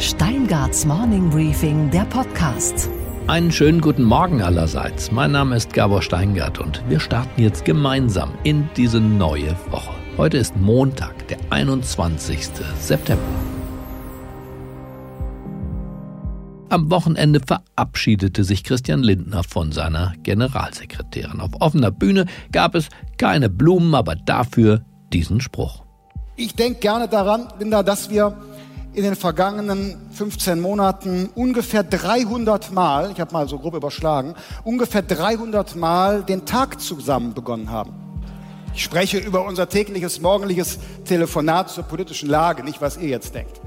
Steingarts Morning Briefing, der Podcast. Einen schönen guten Morgen allerseits. Mein Name ist Gabor Steingart und wir starten jetzt gemeinsam in diese neue Woche. Heute ist Montag, der 21. September. Am Wochenende verabschiedete sich Christian Lindner von seiner Generalsekretärin. Auf offener Bühne gab es keine Blumen, aber dafür diesen Spruch. Ich denke gerne daran, Linda, dass wir in den vergangenen 15 Monaten ungefähr 300 Mal, ich habe mal so grob überschlagen, ungefähr 300 Mal den Tag zusammen begonnen haben. Ich spreche über unser tägliches morgendliches Telefonat zur politischen Lage, nicht was ihr jetzt denkt.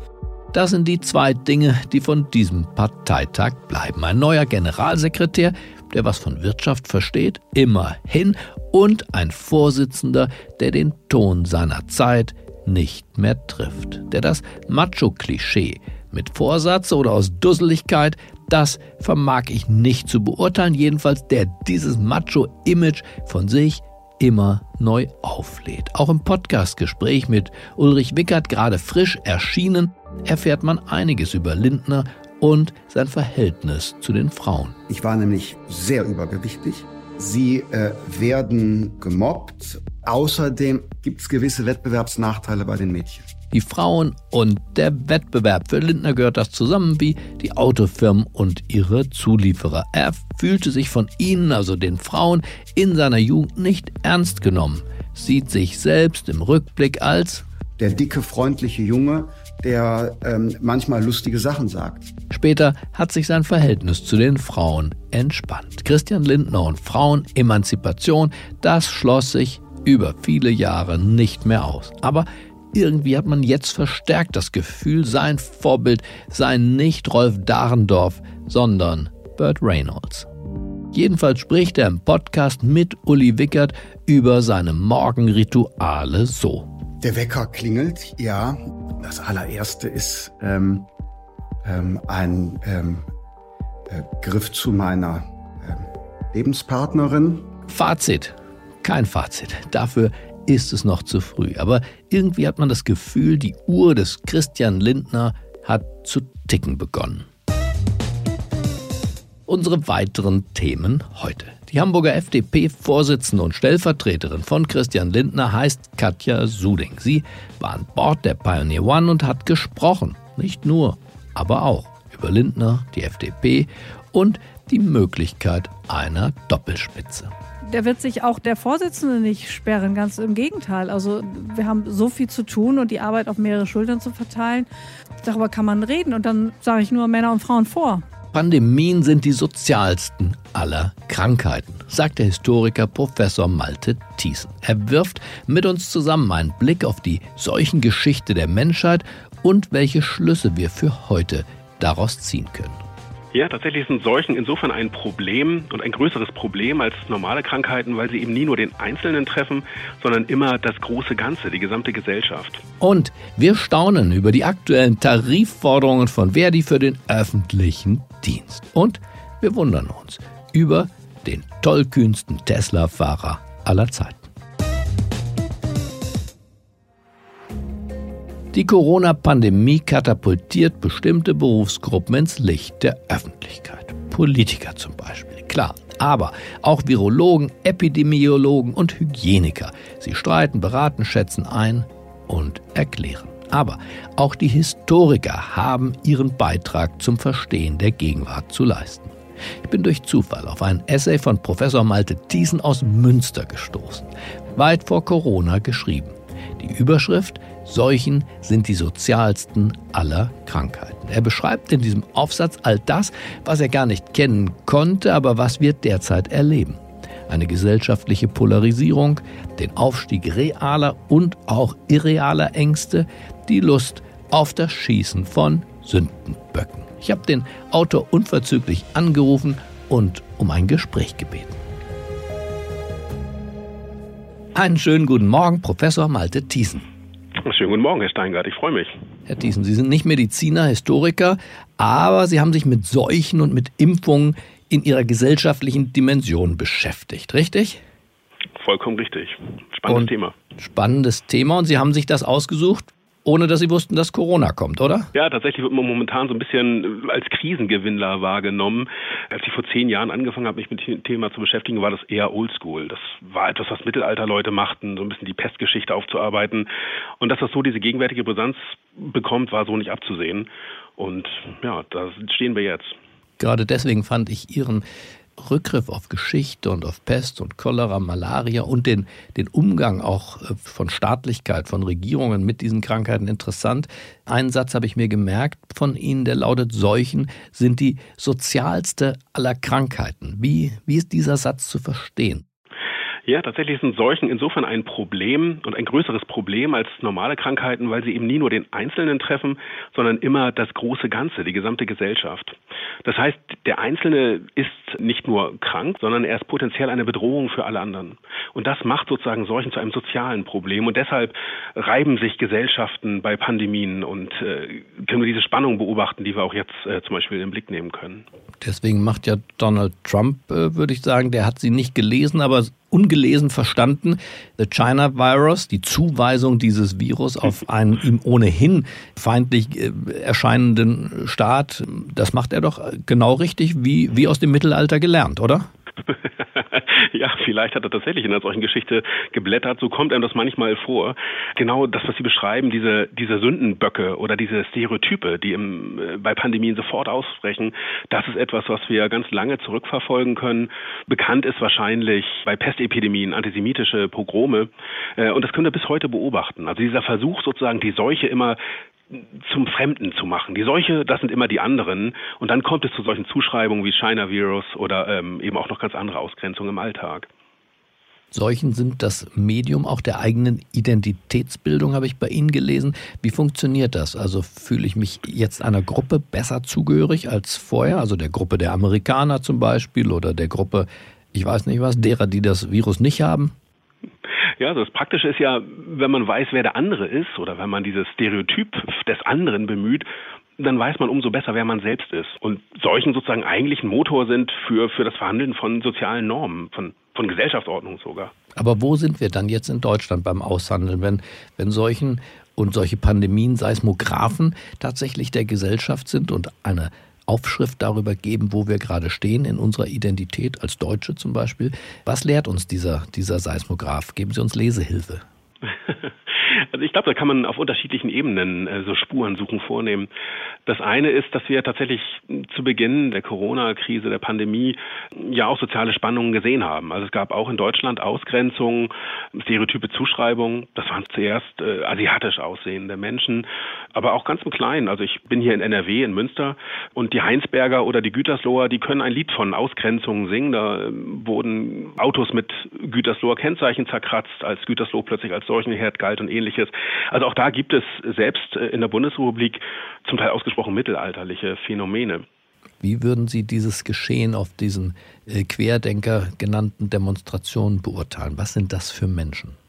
Das sind die zwei Dinge, die von diesem Parteitag bleiben. Ein neuer Generalsekretär, der was von Wirtschaft versteht, immerhin, und ein Vorsitzender, der den Ton seiner Zeit nicht mehr trifft, der das Macho-Klischee mit Vorsatz oder aus Dusseligkeit, das vermag ich nicht zu beurteilen, jedenfalls der dieses Macho-Image von sich immer neu auflädt. Auch im Podcastgespräch mit Ulrich Wickert, gerade frisch erschienen, erfährt man einiges über Lindner und sein Verhältnis zu den Frauen. Ich war nämlich sehr übergewichtig. Sie äh, werden gemobbt. Außerdem gibt es gewisse Wettbewerbsnachteile bei den Mädchen. Die Frauen und der Wettbewerb. Für Lindner gehört das zusammen wie die Autofirmen und ihre Zulieferer. Er fühlte sich von ihnen, also den Frauen, in seiner Jugend nicht ernst genommen, sieht sich selbst im Rückblick als der dicke, freundliche Junge, der ähm, manchmal lustige Sachen sagt. Später hat sich sein Verhältnis zu den Frauen entspannt. Christian Lindner und Frauenemanzipation, das schloss sich über viele Jahre nicht mehr aus. Aber irgendwie hat man jetzt verstärkt das Gefühl, sein Vorbild sei nicht Rolf Dahrendorf, sondern Burt Reynolds. Jedenfalls spricht er im Podcast mit Uli Wickert über seine Morgenrituale so. Der Wecker klingelt, ja. Das allererste ist ähm, ähm, ein ähm, äh, Griff zu meiner ähm, Lebenspartnerin. Fazit. Kein Fazit. Dafür ist es noch zu früh. Aber irgendwie hat man das Gefühl, die Uhr des Christian Lindner hat zu ticken begonnen. Unsere weiteren Themen heute. Die Hamburger FDP-Vorsitzende und Stellvertreterin von Christian Lindner heißt Katja Suding. Sie war an Bord der Pioneer One und hat gesprochen. Nicht nur, aber auch über Lindner, die FDP und die Möglichkeit einer Doppelspitze der wird sich auch der Vorsitzende nicht sperren, ganz im Gegenteil. Also wir haben so viel zu tun und die Arbeit auf mehrere Schultern zu verteilen. Darüber kann man reden und dann sage ich nur Männer und Frauen vor. Pandemien sind die sozialsten aller Krankheiten, sagt der Historiker Professor Malte Thiessen. Er wirft mit uns zusammen einen Blick auf die Seuchengeschichte der Menschheit und welche Schlüsse wir für heute daraus ziehen können. Ja, tatsächlich sind Seuchen insofern ein Problem und ein größeres Problem als normale Krankheiten, weil sie eben nie nur den Einzelnen treffen, sondern immer das große Ganze, die gesamte Gesellschaft. Und wir staunen über die aktuellen Tarifforderungen von Verdi für den öffentlichen Dienst. Und wir wundern uns über den tollkühnsten Tesla-Fahrer aller Zeiten. Die Corona-Pandemie katapultiert bestimmte Berufsgruppen ins Licht der Öffentlichkeit. Politiker zum Beispiel, klar. Aber auch Virologen, Epidemiologen und Hygieniker. Sie streiten, beraten, schätzen ein und erklären. Aber auch die Historiker haben ihren Beitrag zum Verstehen der Gegenwart zu leisten. Ich bin durch Zufall auf ein Essay von Professor Malte Thiesen aus Münster gestoßen, weit vor Corona geschrieben. Die Überschrift Seuchen sind die sozialsten aller Krankheiten. Er beschreibt in diesem Aufsatz all das, was er gar nicht kennen konnte, aber was wir derzeit erleben. Eine gesellschaftliche Polarisierung, den Aufstieg realer und auch irrealer Ängste, die Lust auf das Schießen von Sündenböcken. Ich habe den Autor unverzüglich angerufen und um ein Gespräch gebeten. Einen schönen guten Morgen, Professor Malte Thiesen. Schönen guten Morgen, Herr Steingart, ich freue mich. Herr Thiesen, Sie sind nicht Mediziner, Historiker, aber Sie haben sich mit Seuchen und mit Impfungen in Ihrer gesellschaftlichen Dimension beschäftigt, richtig? Vollkommen richtig. Spannendes und Thema. Spannendes Thema und Sie haben sich das ausgesucht, ohne dass sie wussten, dass Corona kommt, oder? Ja, tatsächlich wird man momentan so ein bisschen als Krisengewinnler wahrgenommen. Als ich vor zehn Jahren angefangen habe, mich mit dem Thema zu beschäftigen, war das eher oldschool. Das war etwas, was Mittelalterleute machten, so ein bisschen die Pestgeschichte aufzuarbeiten. Und dass das so diese gegenwärtige Brisanz bekommt, war so nicht abzusehen. Und ja, da stehen wir jetzt. Gerade deswegen fand ich Ihren Rückgriff auf Geschichte und auf Pest und Cholera, Malaria und den, den Umgang auch äh, von Staatlichkeit, von Regierungen mit diesen Krankheiten interessant. Einen Satz habe ich mir gemerkt von Ihnen, der lautet, Seuchen sind die sozialste aller Krankheiten. Wie, wie ist dieser Satz zu verstehen? Ja, tatsächlich sind Seuchen insofern ein Problem und ein größeres Problem als normale Krankheiten, weil sie eben nie nur den Einzelnen treffen, sondern immer das große Ganze, die gesamte Gesellschaft. Das heißt, der Einzelne ist nicht nur krank, sondern er ist potenziell eine Bedrohung für alle anderen. Und das macht sozusagen Seuchen zu einem sozialen Problem. Und deshalb reiben sich Gesellschaften bei Pandemien und äh, können wir diese Spannung beobachten, die wir auch jetzt äh, zum Beispiel in den Blick nehmen können. Deswegen macht ja Donald Trump, äh, würde ich sagen, der hat sie nicht gelesen, aber ungelesen verstanden. The China Virus, die Zuweisung dieses Virus auf einen ihm ohnehin feindlich äh, erscheinenden Staat, das macht er doch genau richtig, wie, wie aus dem Mittelalter gelernt, oder? ja, vielleicht hat er tatsächlich in einer solchen Geschichte geblättert. So kommt einem das manchmal vor. Genau das, was Sie beschreiben, diese, diese Sündenböcke oder diese Stereotype, die im, äh, bei Pandemien sofort ausbrechen, das ist etwas, was wir ganz lange zurückverfolgen können. Bekannt ist wahrscheinlich bei Pestepidemien antisemitische Pogrome. Äh, und das können wir bis heute beobachten. Also dieser Versuch sozusagen, die Seuche immer zum Fremden zu machen. Die Seuche, das sind immer die anderen. Und dann kommt es zu solchen Zuschreibungen wie China-Virus oder ähm, eben auch noch ganz andere Ausgrenzungen im Alltag. Seuchen sind das Medium auch der eigenen Identitätsbildung, habe ich bei Ihnen gelesen. Wie funktioniert das? Also fühle ich mich jetzt einer Gruppe besser zugehörig als vorher, also der Gruppe der Amerikaner zum Beispiel oder der Gruppe, ich weiß nicht was, derer, die das Virus nicht haben? Ja, das Praktische ist ja, wenn man weiß, wer der andere ist oder wenn man dieses Stereotyp des anderen bemüht, dann weiß man umso besser, wer man selbst ist. Und solchen sozusagen eigentlich ein Motor sind für, für das Verhandeln von sozialen Normen, von, von Gesellschaftsordnung sogar. Aber wo sind wir dann jetzt in Deutschland beim Aushandeln, wenn, wenn solchen und solche Pandemien, Seismographen tatsächlich der Gesellschaft sind und eine Aufschrift darüber geben, wo wir gerade stehen in unserer Identität als Deutsche zum Beispiel. Was lehrt uns dieser, dieser Seismograph? Geben Sie uns Lesehilfe. Also ich glaube, da kann man auf unterschiedlichen Ebenen äh, so Spurensuchen vornehmen. Das eine ist, dass wir tatsächlich zu Beginn der Corona-Krise, der Pandemie, ja auch soziale Spannungen gesehen haben. Also es gab auch in Deutschland Ausgrenzungen, stereotype Zuschreibungen. Das waren zuerst äh, asiatisch aussehende Menschen, aber auch ganz im Kleinen. Also ich bin hier in NRW, in Münster, und die Heinsberger oder die Gütersloher, die können ein Lied von Ausgrenzungen singen. Da äh, wurden Autos mit Gütersloher Kennzeichen zerkratzt, als Gütersloh plötzlich als solchen Herd galt und ähnliches. Also auch da gibt es selbst äh, in der Bundesrepublik zum Teil ausgesprochen mittelalterliche Phänomene. Wie würden Sie dieses Geschehen auf diesen äh, Querdenker genannten Demonstrationen beurteilen? Was sind das für Menschen?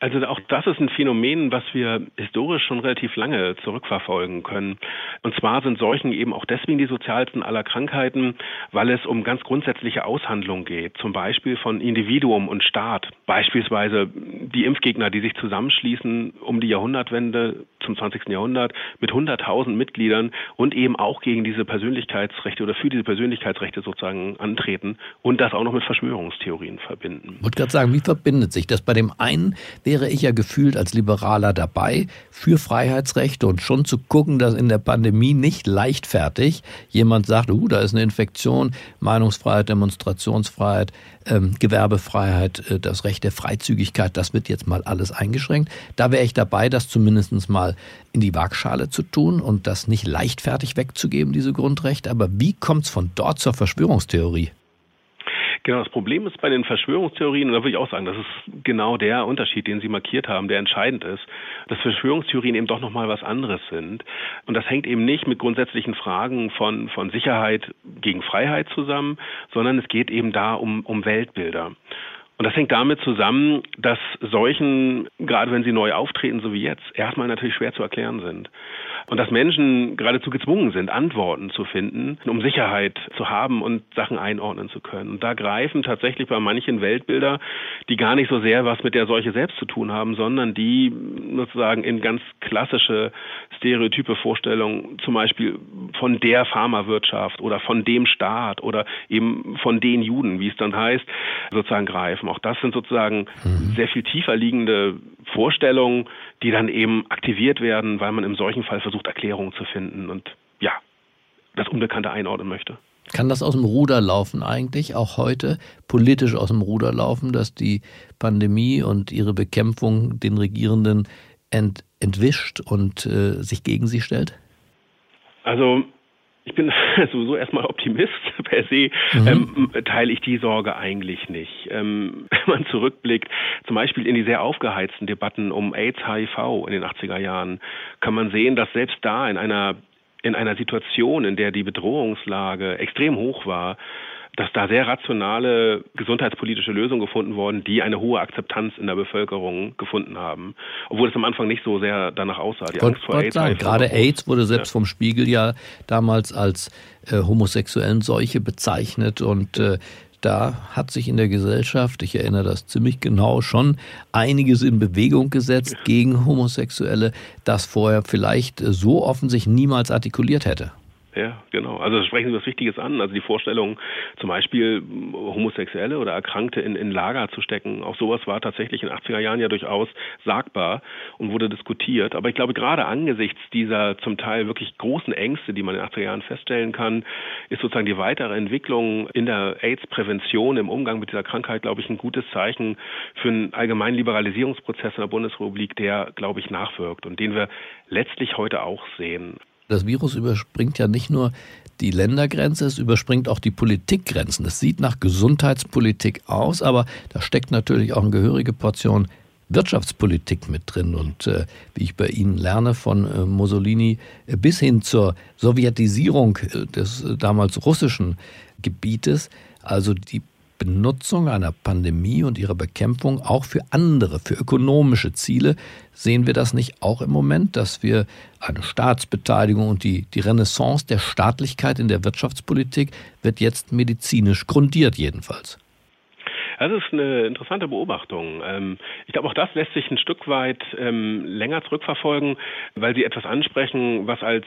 Also auch das ist ein Phänomen, was wir historisch schon relativ lange zurückverfolgen können. Und zwar sind Seuchen eben auch deswegen die sozialsten aller Krankheiten, weil es um ganz grundsätzliche Aushandlungen geht. Zum Beispiel von Individuum und Staat. Beispielsweise die Impfgegner, die sich zusammenschließen um die Jahrhundertwende zum 20. Jahrhundert mit 100.000 Mitgliedern und eben auch gegen diese Persönlichkeitsrechte oder für diese Persönlichkeitsrechte sozusagen antreten und das auch noch mit Verschwörungstheorien verbinden. Ich wollte gerade sagen, wie verbindet sich das? Bei dem einen wäre ich ja gefühlt als Liberaler dabei für Freiheitsrechte und schon zu gucken, dass in der Pandemie nicht leichtfertig jemand sagt, uh, da ist eine Infektion, Meinungsfreiheit, Demonstrationsfreiheit, ähm, Gewerbefreiheit, äh, das Recht der Freizügigkeit, das wird jetzt mal alles eingeschränkt. Da wäre ich dabei, das zumindest mal in die Waagschale zu tun und das nicht leichtfertig wegzugeben, diese Grundrechte. Aber wie kommt es von dort zur Verschwörungstheorie? Genau, das Problem ist bei den Verschwörungstheorien, und da würde ich auch sagen, das ist genau der Unterschied, den Sie markiert haben, der entscheidend ist, dass Verschwörungstheorien eben doch nochmal was anderes sind. Und das hängt eben nicht mit grundsätzlichen Fragen von, von Sicherheit gegen Freiheit zusammen, sondern es geht eben da um, um Weltbilder. Und das hängt damit zusammen, dass solchen, gerade wenn sie neu auftreten, so wie jetzt, erstmal natürlich schwer zu erklären sind. und dass Menschen geradezu gezwungen sind, Antworten zu finden, um Sicherheit zu haben und Sachen einordnen zu können. Und da greifen tatsächlich bei manchen Weltbilder, die gar nicht so sehr was mit der Seuche selbst zu tun haben, sondern die sozusagen in ganz klassische stereotype Vorstellungen, zum Beispiel von der Pharmawirtschaft oder von dem Staat oder eben von den Juden, wie es dann heißt, sozusagen greifen. Auch das sind sozusagen mhm. sehr viel tiefer liegende Vorstellungen, die dann eben aktiviert werden, weil man im solchen Fall versucht, Erklärungen zu finden und ja, das Unbekannte einordnen möchte. Kann das aus dem Ruder laufen eigentlich, auch heute politisch aus dem Ruder laufen, dass die Pandemie und ihre Bekämpfung den Regierenden ent entwischt und äh, sich gegen sie stellt? Also ich bin sowieso erstmal Optimist per se, mhm. ähm, teile ich die Sorge eigentlich nicht. Ähm, wenn man zurückblickt, zum Beispiel in die sehr aufgeheizten Debatten um AIDS, HIV in den 80er Jahren, kann man sehen, dass selbst da in einer in einer Situation, in der die Bedrohungslage extrem hoch war, dass da sehr rationale gesundheitspolitische Lösungen gefunden wurden, die eine hohe Akzeptanz in der Bevölkerung gefunden haben, obwohl es am Anfang nicht so sehr danach aussah. Die Angst vor AIDS. Sagen, gerade AIDS wurde selbst ja. vom Spiegel ja damals als äh, homosexuellen Seuche bezeichnet und äh, da hat sich in der Gesellschaft, ich erinnere das ziemlich genau, schon einiges in Bewegung gesetzt gegen Homosexuelle, das vorher vielleicht so offen sich niemals artikuliert hätte. Ja, genau. Also sprechen Sie was Wichtiges an. Also die Vorstellung, zum Beispiel Homosexuelle oder Erkrankte in, in Lager zu stecken, auch sowas war tatsächlich in den 80er Jahren ja durchaus sagbar und wurde diskutiert. Aber ich glaube, gerade angesichts dieser zum Teil wirklich großen Ängste, die man in den 80er Jahren feststellen kann, ist sozusagen die weitere Entwicklung in der AIDS-Prävention, im Umgang mit dieser Krankheit, glaube ich, ein gutes Zeichen für einen allgemeinen Liberalisierungsprozess in der Bundesrepublik, der, glaube ich, nachwirkt und den wir letztlich heute auch sehen. Das Virus überspringt ja nicht nur die Ländergrenze, es überspringt auch die Politikgrenzen. Es sieht nach Gesundheitspolitik aus, aber da steckt natürlich auch eine gehörige Portion Wirtschaftspolitik mit drin. Und äh, wie ich bei Ihnen lerne, von äh, Mussolini äh, bis hin zur Sowjetisierung äh, des äh, damals russischen Gebietes, also die Benutzung einer Pandemie und ihrer Bekämpfung auch für andere, für ökonomische Ziele, sehen wir das nicht auch im Moment, dass wir eine Staatsbeteiligung und die, die Renaissance der Staatlichkeit in der Wirtschaftspolitik wird jetzt medizinisch grundiert jedenfalls? Das ist eine interessante Beobachtung. Ähm, ich glaube, auch das lässt sich ein Stück weit ähm, länger zurückverfolgen, weil Sie etwas ansprechen, was als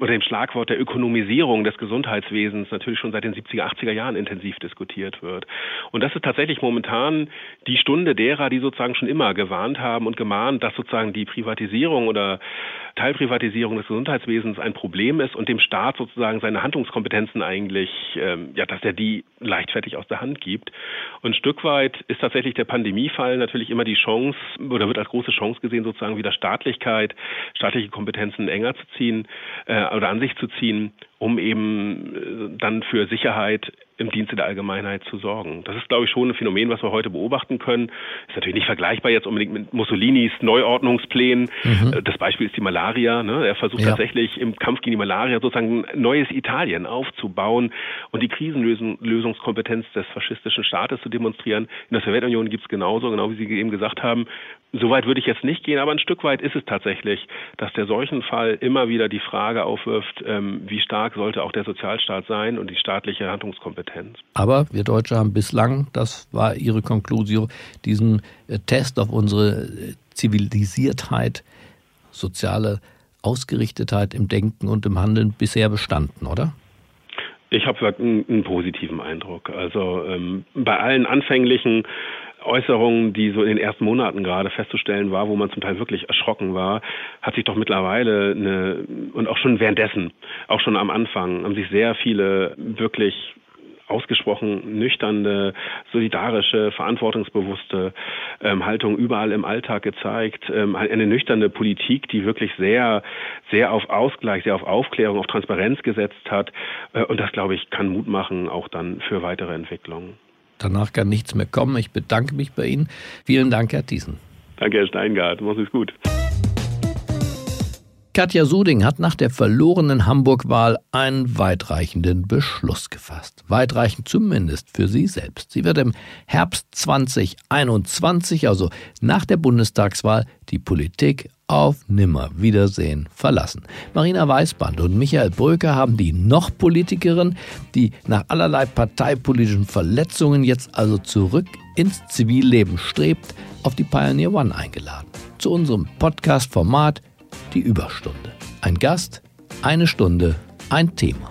oder dem Schlagwort der Ökonomisierung des Gesundheitswesens natürlich schon seit den 70er, 80er Jahren intensiv diskutiert wird. Und das ist tatsächlich momentan die Stunde derer, die sozusagen schon immer gewarnt haben und gemahnt, dass sozusagen die Privatisierung oder Teilprivatisierung des Gesundheitswesens ein Problem ist und dem Staat sozusagen seine Handlungskompetenzen eigentlich, ähm, ja, dass er die leichtfertig aus der Hand gibt. Und ein Stück weit ist tatsächlich der Pandemiefall natürlich immer die Chance oder wird als große Chance gesehen, sozusagen wieder Staatlichkeit, staatliche Kompetenzen enger zu ziehen äh, oder an sich zu ziehen, um eben äh, dann für Sicherheit im Dienste der Allgemeinheit zu sorgen. Das ist, glaube ich, schon ein Phänomen, was wir heute beobachten können. Ist natürlich nicht vergleichbar jetzt unbedingt mit Mussolinis Neuordnungsplänen. Mhm. Äh, das Beispiel ist die Malaria. Ne? Er versucht ja. tatsächlich im Kampf gegen die Malaria sozusagen ein neues Italien aufzubauen und die Krisenlösungskompetenz des faschistischen Staates zu demonstrieren. In der Sowjetunion gibt es genauso, genau wie Sie eben gesagt haben. Soweit würde ich jetzt nicht gehen, aber ein Stück weit ist es tatsächlich, dass der Seuchenfall immer wieder die Frage aufwirft, ähm, wie stark sollte auch der Sozialstaat sein und die staatliche Handlungskompetenz. Aber wir Deutsche haben bislang, das war Ihre Konklusion, diesen äh, Test auf unsere äh, Zivilisiertheit, soziale Ausgerichtetheit im Denken und im Handeln bisher bestanden, oder? Ich habe einen, einen, positiven Eindruck. Also ähm, bei allen anfänglichen Äußerungen, die so in den ersten Monaten gerade festzustellen war, wo man zum Teil wirklich erschrocken war, hat sich doch mittlerweile eine, und auch schon währenddessen, auch schon am Anfang, haben sich sehr viele wirklich ausgesprochen nüchterne, solidarische, verantwortungsbewusste ähm, Haltung überall im Alltag gezeigt. Ähm, eine nüchterne Politik, die wirklich sehr, sehr auf Ausgleich, sehr auf Aufklärung, auf Transparenz gesetzt hat. Äh, und das, glaube ich, kann Mut machen, auch dann für weitere Entwicklungen. Danach kann nichts mehr kommen. Ich bedanke mich bei Ihnen. Vielen Dank, Herr Thiessen. Danke, Herr Steingart. Mach's es gut. Katja Suding hat nach der verlorenen Hamburg-Wahl einen weitreichenden Beschluss gefasst. Weitreichend zumindest für sie selbst. Sie wird im Herbst 2021, also nach der Bundestagswahl, die Politik auf Nimmerwiedersehen verlassen. Marina Weißband und Michael Bröker haben die Noch-Politikerin, die nach allerlei parteipolitischen Verletzungen jetzt also zurück ins Zivilleben strebt, auf die Pioneer One eingeladen. Zu unserem Podcast-Format Die Überstunde. Ein Gast, eine Stunde, ein Thema.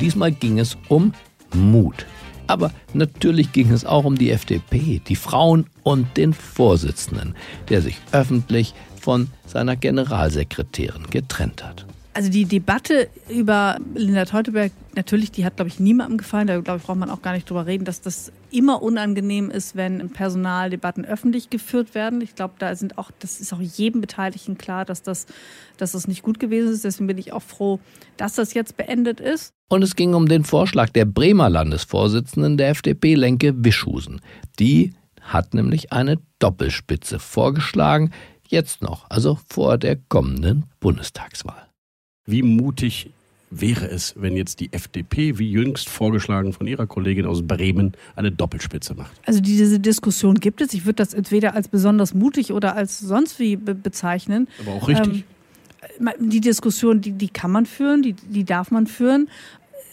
Diesmal ging es um Mut. Aber natürlich ging es auch um die FDP, die Frauen und den Vorsitzenden, der sich öffentlich von seiner Generalsekretärin getrennt hat. Also die Debatte über Linda Teuteberg, natürlich, die hat, glaube ich, niemandem gefallen. Da, glaube ich, braucht man auch gar nicht drüber reden, dass das immer unangenehm ist, wenn Personaldebatten öffentlich geführt werden. Ich glaube, da sind auch, das ist auch jedem Beteiligten klar, dass das, dass das nicht gut gewesen ist. Deswegen bin ich auch froh, dass das jetzt beendet ist. Und es ging um den Vorschlag der Bremer Landesvorsitzenden der FDP, Lenke Wischhusen. Die hat nämlich eine Doppelspitze vorgeschlagen, jetzt noch, also vor der kommenden Bundestagswahl. Wie mutig wäre es, wenn jetzt die FDP, wie jüngst vorgeschlagen von ihrer Kollegin aus Bremen, eine Doppelspitze macht? Also diese Diskussion gibt es. Ich würde das entweder als besonders mutig oder als sonst wie bezeichnen. Aber auch richtig. Ähm, die Diskussion, die, die kann man führen, die, die darf man führen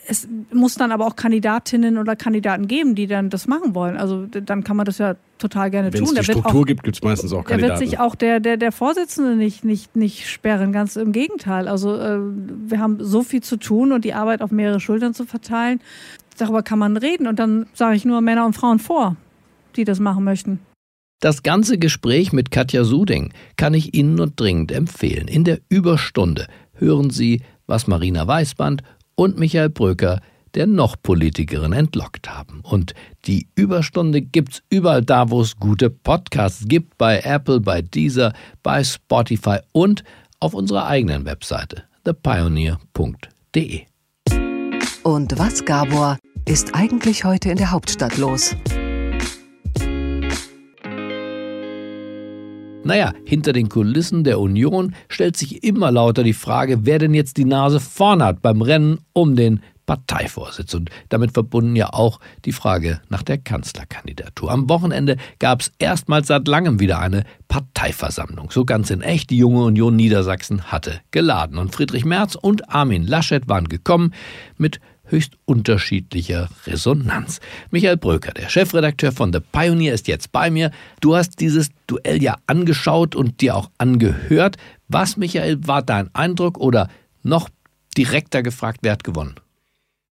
es muss dann aber auch Kandidatinnen oder Kandidaten geben, die dann das machen wollen. Also dann kann man das ja total gerne Wenn tun. Wenn es die Struktur auch, gibt, gibt es meistens auch Kandidaten. Da wird sich auch der, der, der Vorsitzende nicht, nicht, nicht sperren, ganz im Gegenteil. Also äh, wir haben so viel zu tun und die Arbeit auf mehrere Schultern zu verteilen. Darüber kann man reden und dann sage ich nur Männer und Frauen vor, die das machen möchten. Das ganze Gespräch mit Katja Suding kann ich Ihnen nur dringend empfehlen. In der Überstunde hören Sie, was Marina Weißband und Michael Bröker der noch Politikerin entlockt haben. Und die Überstunde gibt's überall da, wo es gute Podcasts gibt, bei Apple, bei Deezer, bei Spotify und auf unserer eigenen Webseite thepioneer.de. Und was, Gabor, ist eigentlich heute in der Hauptstadt los? Naja, hinter den Kulissen der Union stellt sich immer lauter die Frage, wer denn jetzt die Nase vorn hat beim Rennen um den Parteivorsitz und damit verbunden ja auch die Frage nach der Kanzlerkandidatur. Am Wochenende gab es erstmals seit langem wieder eine Parteiversammlung. So ganz in echt, die junge Union Niedersachsen hatte geladen. Und Friedrich Merz und Armin Laschet waren gekommen mit höchst unterschiedlicher Resonanz. Michael Bröker, der Chefredakteur von The Pioneer, ist jetzt bei mir. Du hast dieses Duell ja angeschaut und dir auch angehört. Was, Michael, war dein Eindruck oder noch direkter gefragt, wer hat gewonnen?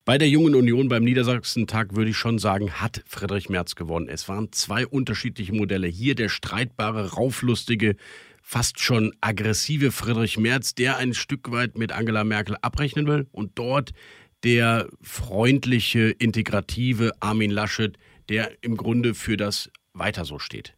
Bei der Jungen Union beim Niedersachsen-Tag würde ich schon sagen, hat Friedrich Merz gewonnen. Es waren zwei unterschiedliche Modelle. Hier der streitbare, rauflustige, fast schon aggressive Friedrich Merz, der ein Stück weit mit Angela Merkel abrechnen will. Und dort der freundliche, integrative Armin Laschet, der im Grunde für das weiter so steht.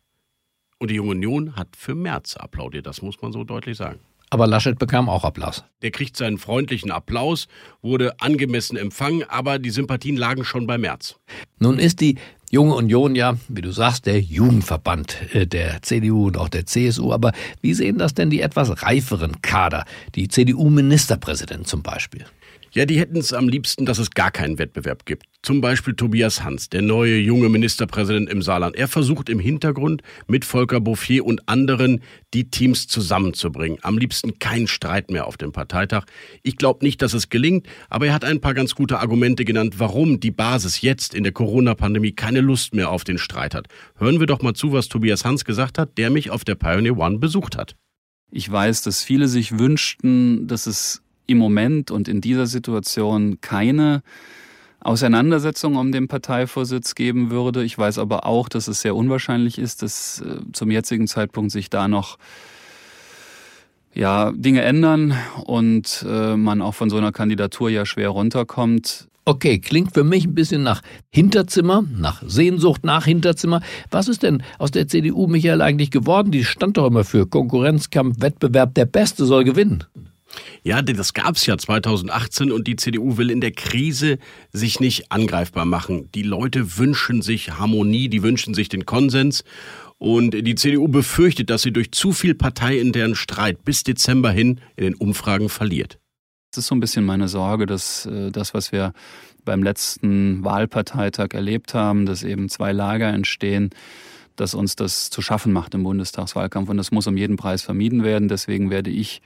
Und die Junge Union hat für Merz applaudiert, das muss man so deutlich sagen. Aber Laschet bekam auch Applaus. Der kriegt seinen freundlichen Applaus, wurde angemessen empfangen, aber die Sympathien lagen schon bei Merz. Nun ist die Junge Union ja, wie du sagst, der Jugendverband äh, der CDU und auch der CSU. Aber wie sehen das denn die etwas reiferen Kader, die CDU-Ministerpräsidenten zum Beispiel? Ja, die hätten es am liebsten, dass es gar keinen Wettbewerb gibt. Zum Beispiel Tobias Hans, der neue junge Ministerpräsident im Saarland. Er versucht im Hintergrund mit Volker Bouffier und anderen die Teams zusammenzubringen. Am liebsten kein Streit mehr auf dem Parteitag. Ich glaube nicht, dass es gelingt, aber er hat ein paar ganz gute Argumente genannt, warum die Basis jetzt in der Corona-Pandemie keine Lust mehr auf den Streit hat. Hören wir doch mal zu, was Tobias Hans gesagt hat, der mich auf der Pioneer One besucht hat. Ich weiß, dass viele sich wünschten, dass es im Moment und in dieser Situation keine Auseinandersetzung um den Parteivorsitz geben würde. Ich weiß aber auch, dass es sehr unwahrscheinlich ist, dass äh, zum jetzigen Zeitpunkt sich da noch ja, Dinge ändern und äh, man auch von so einer Kandidatur ja schwer runterkommt. Okay, klingt für mich ein bisschen nach Hinterzimmer, nach Sehnsucht nach Hinterzimmer. Was ist denn aus der CDU, Michael, eigentlich geworden? Die stand doch immer für Konkurrenzkampf, Wettbewerb, der Beste soll gewinnen. Ja, das gab es ja 2018 und die CDU will in der Krise sich nicht angreifbar machen. Die Leute wünschen sich Harmonie, die wünschen sich den Konsens. Und die CDU befürchtet, dass sie durch zu viel parteiinternen Streit bis Dezember hin in den Umfragen verliert. Das ist so ein bisschen meine Sorge, dass äh, das, was wir beim letzten Wahlparteitag erlebt haben, dass eben zwei Lager entstehen, dass uns das zu schaffen macht im Bundestagswahlkampf. Und das muss um jeden Preis vermieden werden. Deswegen werde ich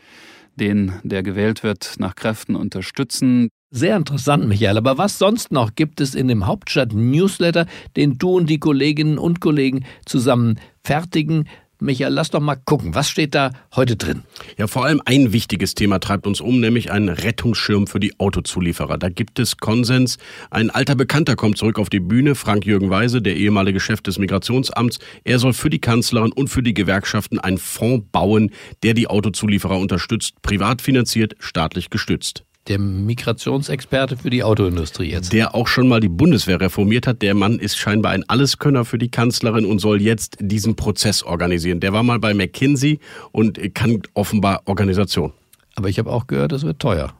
den, der gewählt wird, nach Kräften unterstützen. Sehr interessant, Michael. Aber was sonst noch gibt es in dem Hauptstadt-Newsletter, den du und die Kolleginnen und Kollegen zusammen fertigen? Michael, lass doch mal gucken, was steht da heute drin? Ja, vor allem ein wichtiges Thema treibt uns um, nämlich ein Rettungsschirm für die Autozulieferer. Da gibt es Konsens. Ein alter Bekannter kommt zurück auf die Bühne, Frank-Jürgen Weise, der ehemalige Chef des Migrationsamts. Er soll für die Kanzlerin und für die Gewerkschaften einen Fonds bauen, der die Autozulieferer unterstützt, privat finanziert, staatlich gestützt der Migrationsexperte für die Autoindustrie jetzt. Der auch schon mal die Bundeswehr reformiert hat. Der Mann ist scheinbar ein Alleskönner für die Kanzlerin und soll jetzt diesen Prozess organisieren. Der war mal bei McKinsey und kann offenbar Organisation. Aber ich habe auch gehört, es wird teuer.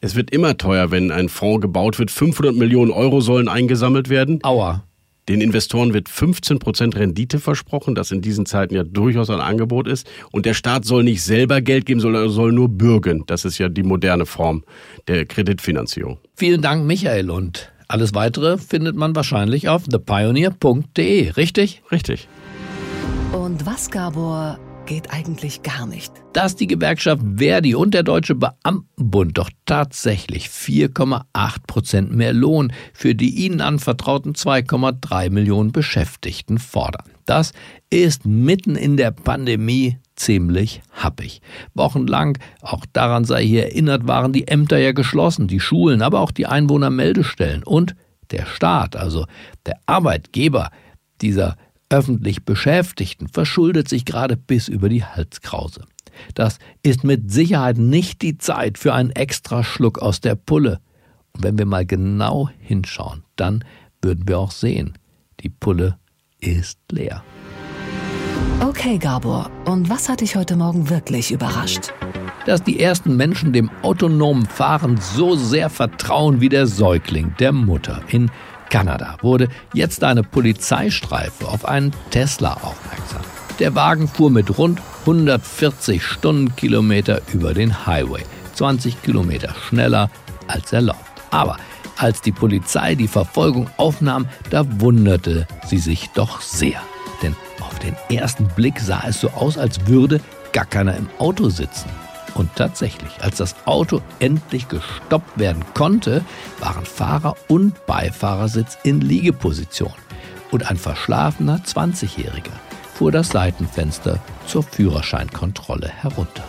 Es wird immer teuer, wenn ein Fonds gebaut wird. 500 Millionen Euro sollen eingesammelt werden. Aua. Den Investoren wird 15 Prozent Rendite versprochen, das in diesen Zeiten ja durchaus ein Angebot ist. Und der Staat soll nicht selber Geld geben, sondern soll nur bürgen. Das ist ja die moderne Form der Kreditfinanzierung. Vielen Dank, Michael. Und alles weitere findet man wahrscheinlich auf thepioneer.de, richtig? Richtig. Und was, Gabor, geht eigentlich gar nicht. Dass die Gewerkschaft Verdi und der Deutsche Beamtenbund doch tatsächlich 4,8 Prozent mehr Lohn für die ihnen anvertrauten 2,3 Millionen Beschäftigten fordern. Das ist mitten in der Pandemie ziemlich happig. Wochenlang, auch daran sei hier erinnert, waren die Ämter ja geschlossen, die Schulen, aber auch die Einwohnermeldestellen und der Staat, also der Arbeitgeber dieser öffentlich Beschäftigten verschuldet sich gerade bis über die Halskrause. Das ist mit Sicherheit nicht die Zeit für einen extra Schluck aus der Pulle. Und wenn wir mal genau hinschauen, dann würden wir auch sehen, die Pulle ist leer. Okay, Gabor, und was hat dich heute Morgen wirklich überrascht? Dass die ersten Menschen dem autonomen Fahren so sehr vertrauen wie der Säugling der Mutter. In Kanada wurde jetzt eine Polizeistreife auf einen Tesla aufmerksam. Der Wagen fuhr mit rund 140 Stundenkilometer über den Highway, 20 Kilometer schneller als erlaubt. Aber als die Polizei die Verfolgung aufnahm, da wunderte sie sich doch sehr. Denn auf den ersten Blick sah es so aus, als würde gar keiner im Auto sitzen. Und tatsächlich, als das Auto endlich gestoppt werden konnte, waren Fahrer und Beifahrersitz in Liegeposition. Und ein verschlafener 20-Jähriger fuhr das Seitenfenster zur Führerscheinkontrolle herunter.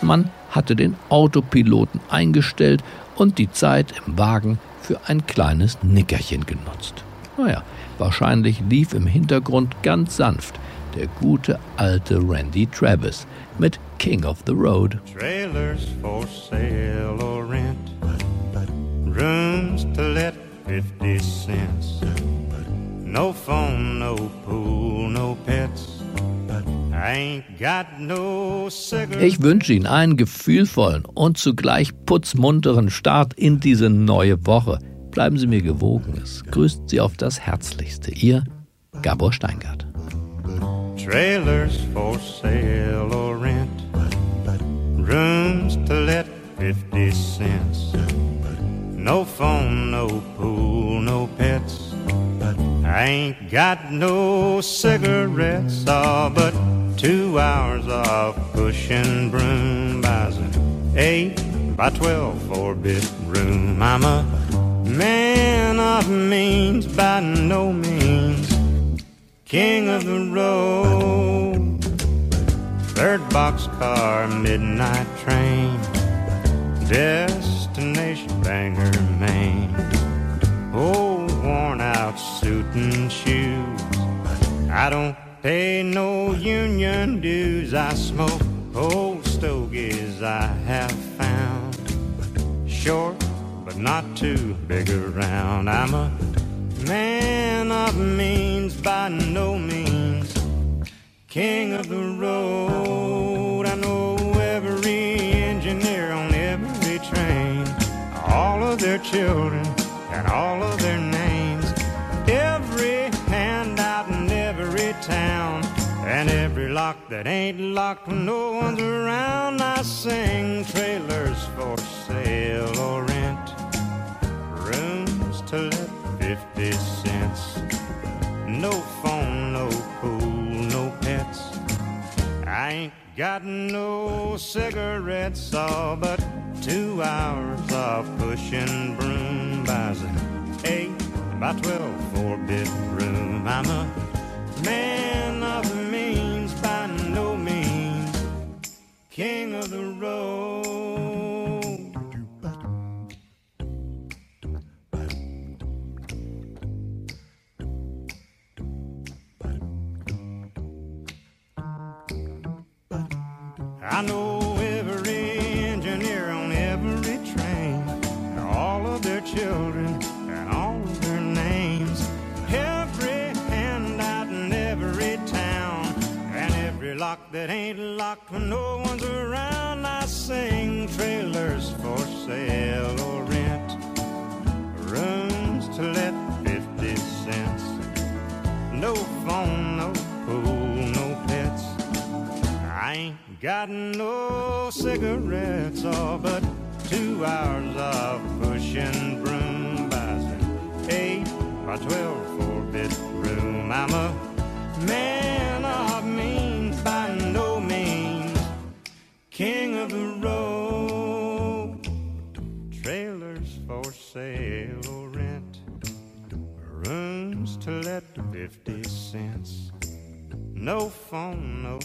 Man hatte den Autopiloten eingestellt und die Zeit im Wagen für ein kleines Nickerchen genutzt. Naja, wahrscheinlich lief im Hintergrund ganz sanft der gute alte Randy Travis mit King of the Road. Trailers for sale or rent, rooms to let 50 cents. No phone, no pool, no pets. Ich wünsche Ihnen einen gefühlvollen und zugleich putzmunteren Start in diese neue Woche. Bleiben Sie mir gewogen. Es grüßt Sie auf das Herzlichste. Ihr Gabor Steingart. Trailers for sale or rent. Rooms to let 50 cents. No phone, no pool, no pets. I ain't got no cigarettes, oh, but two hours of pushing broom buys an eight by twelve four bit room. I'm a man of means by no means king of the road. Third boxcar, midnight train, destination Bangor, Maine. Old worn out suit and shoes. I don't pay no union dues. I smoke old stogies I have found. Short, but not too big around. I'm a Man of means by no means. King of the road. I know every engineer on every train. All of their children and all of their names. Every handout in every town. And every lock that ain't locked when no one's around. I sing trailers for sale or rent. Rooms to no phone, no pool, no pets. I ain't got no cigarettes, all but two hours of pushing broom by the eight by twelve four bit room. I'm a man of means by no means, king of the road. I know every engineer on every train, and all of their children and all of their names. Every handout in every town, and every lock that ain't locked when no one's around. I sing trailers for sale or rent, rooms to let got no cigarettes, all but two hours of pushing broom buys eight by twelve four bedroom. I'm a man of means by no means, king of the road. Trailers for sale or rent, rooms to let fifty cents. No phone, no